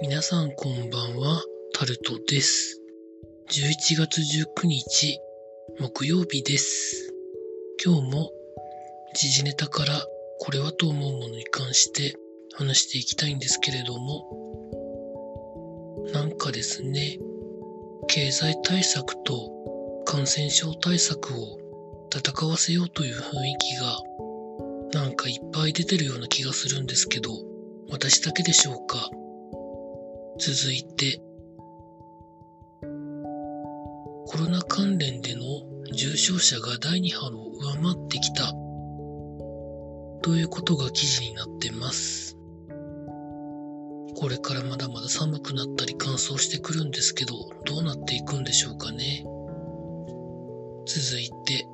皆さんこんばんは、タルトです。11月19日、木曜日です。今日も時事ネタからこれはと思うものに関して話していきたいんですけれども、なんかですね、経済対策と感染症対策を戦わせようという雰囲気がなんかいっぱい出てるような気がするんですけど、私だけでしょうか？続いて、コロナ関連での重症者が第2波を上回ってきたということが記事になってます。これからまだまだ寒くなったり乾燥してくるんですけど、どうなっていくんでしょうかね。続いて、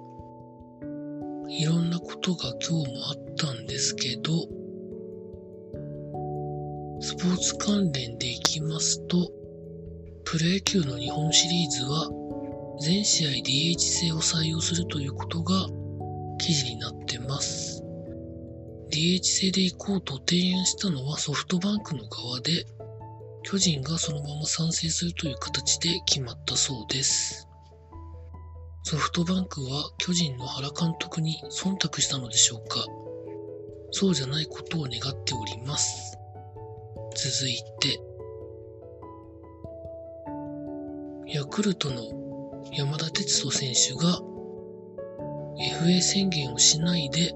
いろんなことが今日もあったんですけど、スポーツ関連でいきますと、プロ野球の日本シリーズは全試合 DH 制を採用するということが記事になってます。DH 制で行こうと提案したのはソフトバンクの側で、巨人がそのまま賛成するという形で決まったそうです。ソフトバンクは巨人の原監督に忖度したのでしょうかそうじゃないことを願っております。続いて、ヤクルトの山田哲人選手が FA 宣言をしないで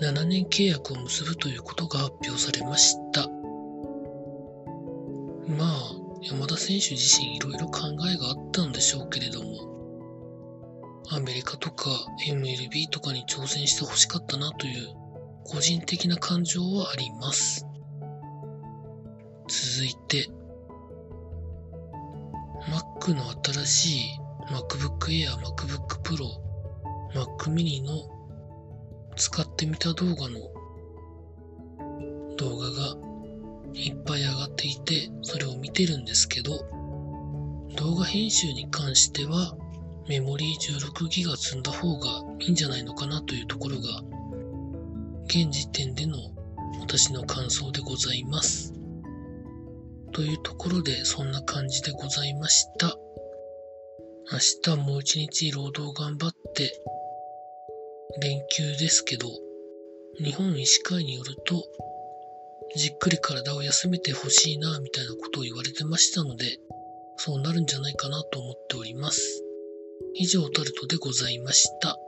7年契約を結ぶということが発表されました。まあ、山田選手自身いろいろ考えがあったんでしょうけれども、アメリカとか MLB とかに挑戦してほしかったなという個人的な感情はあります。続いて、Mac の新しい MacBook Air、MacBook Pro、Mac mini の使ってみた動画の動画がいっぱい上がっていて、それを見てるんですけど、動画編集に関してはメモリー16ギガ積んだ方がいいんじゃないのかなというところが、現時点での私の感想でございます。というところでそんな感じでございました。明日もう一日労働頑張って、連休ですけど、日本医師会によると、じっくり体を休めてほしいな、みたいなことを言われてましたので、そうなるんじゃないかなと思っております。以上タルトでございました。